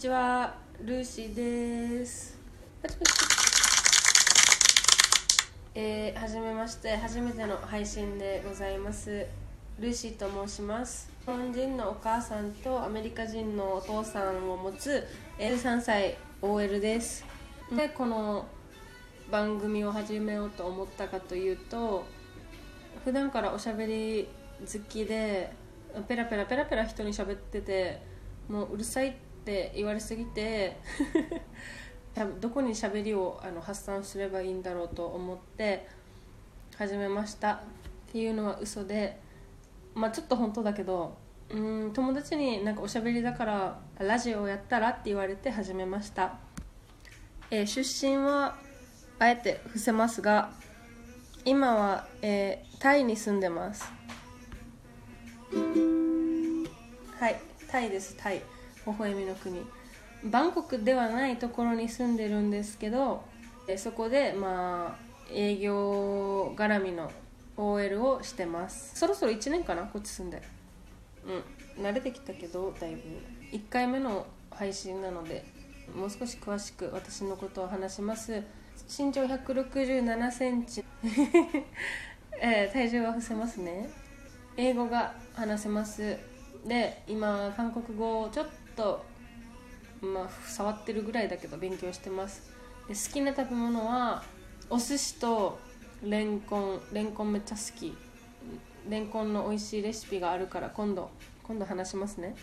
ちはルーシーです。えー、はじめまして初めての配信でございます。ルーシーと申します。日本人のお母さんとアメリカ人のお父さんを持つ13歳 OL です。でこの番組を始めようと思ったかというと普段からおしゃべり好きでペラペラペラペラ人に喋っててもううるさいってって言われすぎて どこに喋りをあの発散すればいいんだろうと思って始めました。っていうのは嘘でまあちょっと本当だけどうん友達になんかおしゃべりだからラジオをやったらって言われて始めました、えー出身はあえて伏せますが今は、えータイに住んでます。はいタイですタイ。微笑みの国。バンコクではないところに住んでるんですけどそこでまあ営業絡みの OL をしてます。そろそろ1年かな？こっち住んで。うん。慣れてきたけどだいぶ。1回目の配信なのでもう少し詳しく私のことを話します。身長1 6 7センチ。えー体重は伏せますね。英語が話せます。で今韓国語をちょっと、まあ、触ってるぐらいだけど勉強してます。で好きな食べ物はお寿司とレンコンレンコンめっちゃ好き。レンコンの美味しいレシピがあるから今度今度話しますね、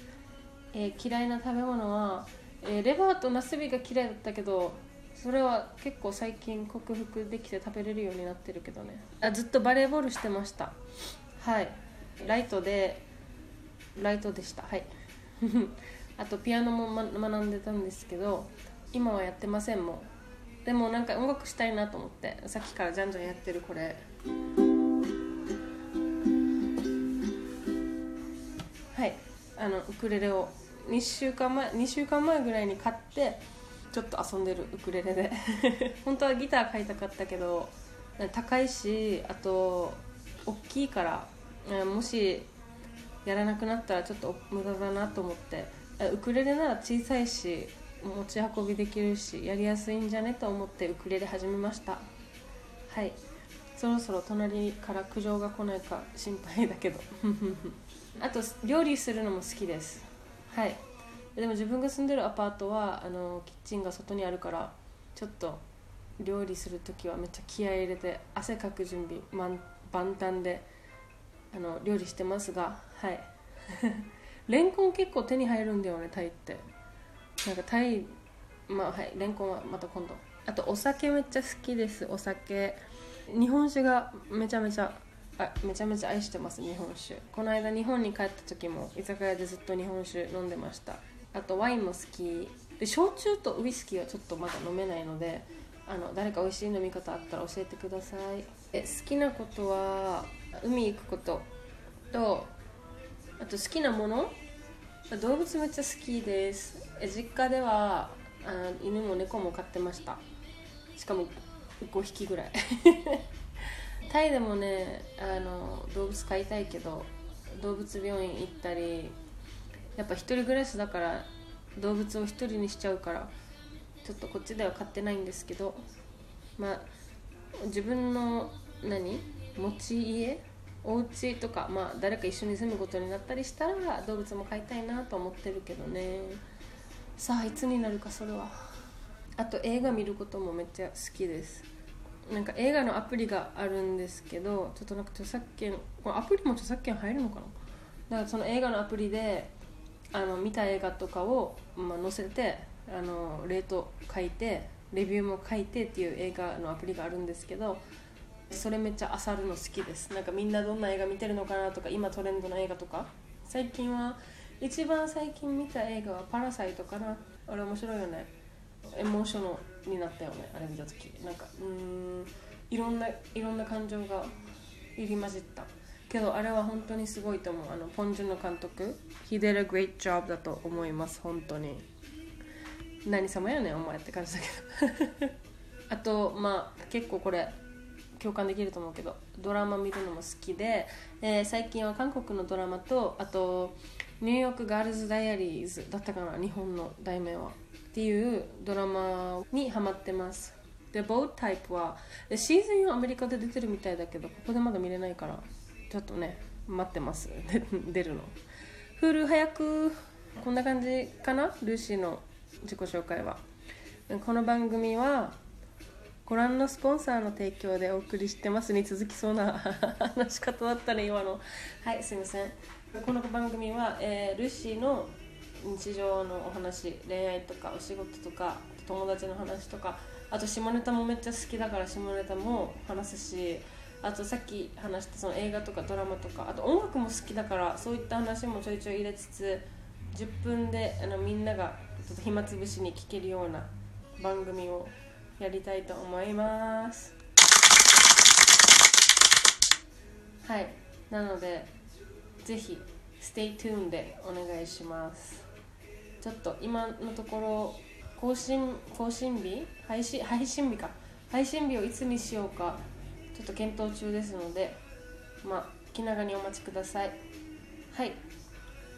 えー嫌いな食べ物は、えーレバーとナスビが嫌いだったけどそれは結構最近克服できて食べれるようになってるけどね。あずっとバレーボールしてました。はい。ライトでライトでした。はい。あとピアノも、ま、学んでたんですけど今はやってませんもうでもなんか音楽したいなと思ってさっきからじゃんじゃんやってるこれ。はい。あのウクレレを。2週間前2週間前ぐらいに買ってちょっと遊んでるウクレレで。本当はギター買いたかったけど高いしあと大きいからもしやらなくなったらちょっと無駄だなと思って。ウクレレなら小さいし持ち運びできるしやりやすいんじゃねと思ってウクレレ始めました。はい。そろそろ隣から苦情が来ないか心配だけど。あと料理するのも好きです。はい。でも自分が住んでるアパートはあのキッチンが外にあるからちょっと料理する時はめっちゃ気合い入れて汗かく準備万万端であの料理してますが。はい。レンコン結構手に入るんだよねタイって。なんかタイまあはいレンコンはまた今度。あとお酒めっちゃ好きです。お酒。日本酒がめちゃめちゃあめちゃめちゃ愛してます日本酒。この間日本に帰った時も居酒屋でずっと日本酒飲んでました。あとワインも好き。で焼酎とウイスキーはちょっとまだ飲めないのであの誰か美味しい飲み方あったら教えてください。え好きなことは海行くこととあと好きなもの？動物めっちゃ好きです。実家ではあ犬も猫も飼ってました。しかも5匹ぐらい。タイでもねあの動物飼いたいけど動物病院行ったりやっぱ一人暮らしだから動物を一人にしちゃうからちょっとこっちでは飼ってないんですけどまあ自分の何？持ち家？お家とか、まあ、誰か一緒に住むことになったりしたら動物も飼いたいなと思ってるけどね。さあいつになるかそれは。あと映画見ることもめっちゃ好きです。なんか映画のアプリがあるんですけどちょっとなんか著作権このアプリも著作権入るのかな？だからその映画のアプリであの見た映画とかを、まあ、載せてあのレート書いてレビューも書いてっていう映画のアプリがあるんですけどそれめっちゃ漁るの好きです。なんかみんなどんな映画見てるのかなとか今トレンドの映画とか。最近は一番最近見た映画は「パラサイト」かな。あれ面白いよね。エモーショナルになったよね。あれ見た時。なんかうんいろんないろんな感情が入り混じった。けどあれは本当にすごいと思う。あのポン・ジュの監督。He did a great job だと思います。本当に。何様やねんお前って感じだけど。あとまあ結構これ共感できると思うけどドラマ見るのも好きで、えー最近は韓国のドラマとあとニューヨークガールズ・ダイアリーズだったかな日本の題名はっていうドラマにハマってます。でボータイプはシーズン4アメリカで出てるみたいだけどここでまだ見れないからちょっとね待ってます。出るの。Hulu 早くこんな感じかな？ルーシーの自己紹介は。この番組はご覧のスポンサーの提供でお送りしてますに続きそうな 話し方だったね今の。はいすいません。この番組は、えー、ルーシーの日常のお話恋愛とかお仕事とか友達の話とかあと下ネタもめっちゃ好きだから下ネタも話すしあとさっき話したその映画とかドラマとかあと音楽も好きだからそういった話もちょいちょい入れつつ10分であのみんながちょっと暇つぶしに聴けるような番組をやりたいと思います。はい。なのでぜひ Stay tuned でお願いします。ちょっと今のところ更新更新日？配信配信日か。配信日をいつにしようかちょっと検討中ですのでまあ気長にお待ちください。はい。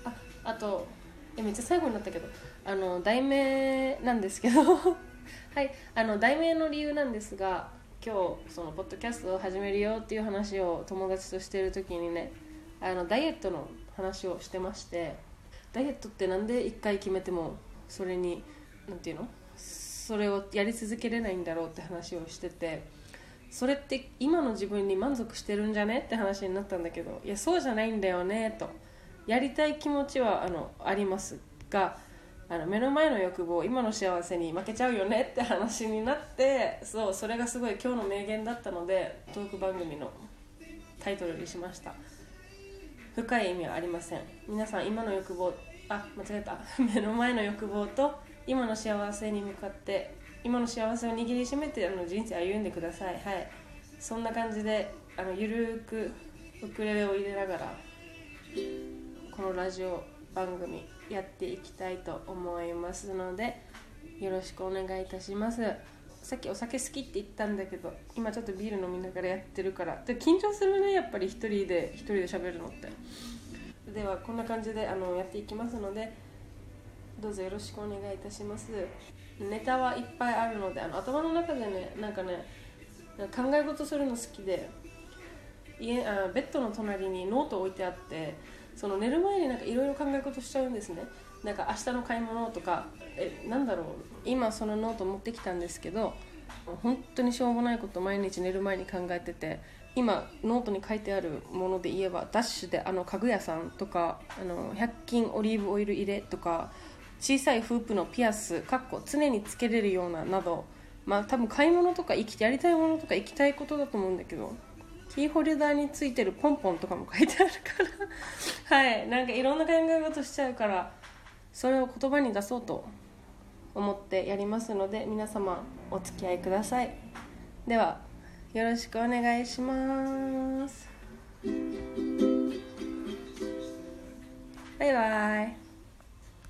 ああとえめっちゃ最後になったけどあの題名なんですけど。はいあの題名の理由なんですが今日そのポッドキャストを始めるよっていう話を友達としてる時にねあのダイエットの話をしてましてダイエットってなんで1回決めてもそれに何て言うの？それをやり続けれないんだろうって話をしててそれって今の自分に満足してるんじゃねって話になったんだけどいやそうじゃないんだよねとやりたい気持ちはあのありますがあの目の前の欲望今の幸せに負けちゃうよねって話になってそうそれがすごい今日の名言だったのでトーク番組のタイトルにしました。深い意味はありません。皆さん今の欲望あ間違えた。目の前の欲望と今の幸せに向かって今の幸せを握りしめてあの人生歩んでください。はい。そんな感じであのゆるくウクレレを入れながらこのラジオ番組やっていきたいと思いますのでよろしくお願いいたします。さっきお酒好きって言ったんだけど今ちょっとビール飲みながらやってるからで緊張するねやっぱり一人で一人で喋るのって。ではこんな感じであのやっていきますのでどうぞよろしくお願いいたします。ネタはいっぱいあるのであの頭の中でねなんかね考え事するの好きで家あベッドの隣にノート置いてあってその寝る前になんかいろいろ考え事しちゃうんですね。なんか明日の買い物とかえなんだろう。今そのノート持ってきたんですけど本当にしょうもないこと毎日寝る前に考えてて今ノートに書いてあるもので言えばダッシュであの家具屋さんとかあの100均オリーブオイル入れとか小さいフープのピアスかっこ常につけれるようななどまあ多分買い物とか生きてやりたいものとか行きたいことだと思うんだけどキーホルダーについてるポンポンとかも書いてあるからはいなんかいろんな考え事しちゃうからそれを言葉に出そうと思ってやりますので皆様お付き合いください。ではよろしくお願いします。バイバイ。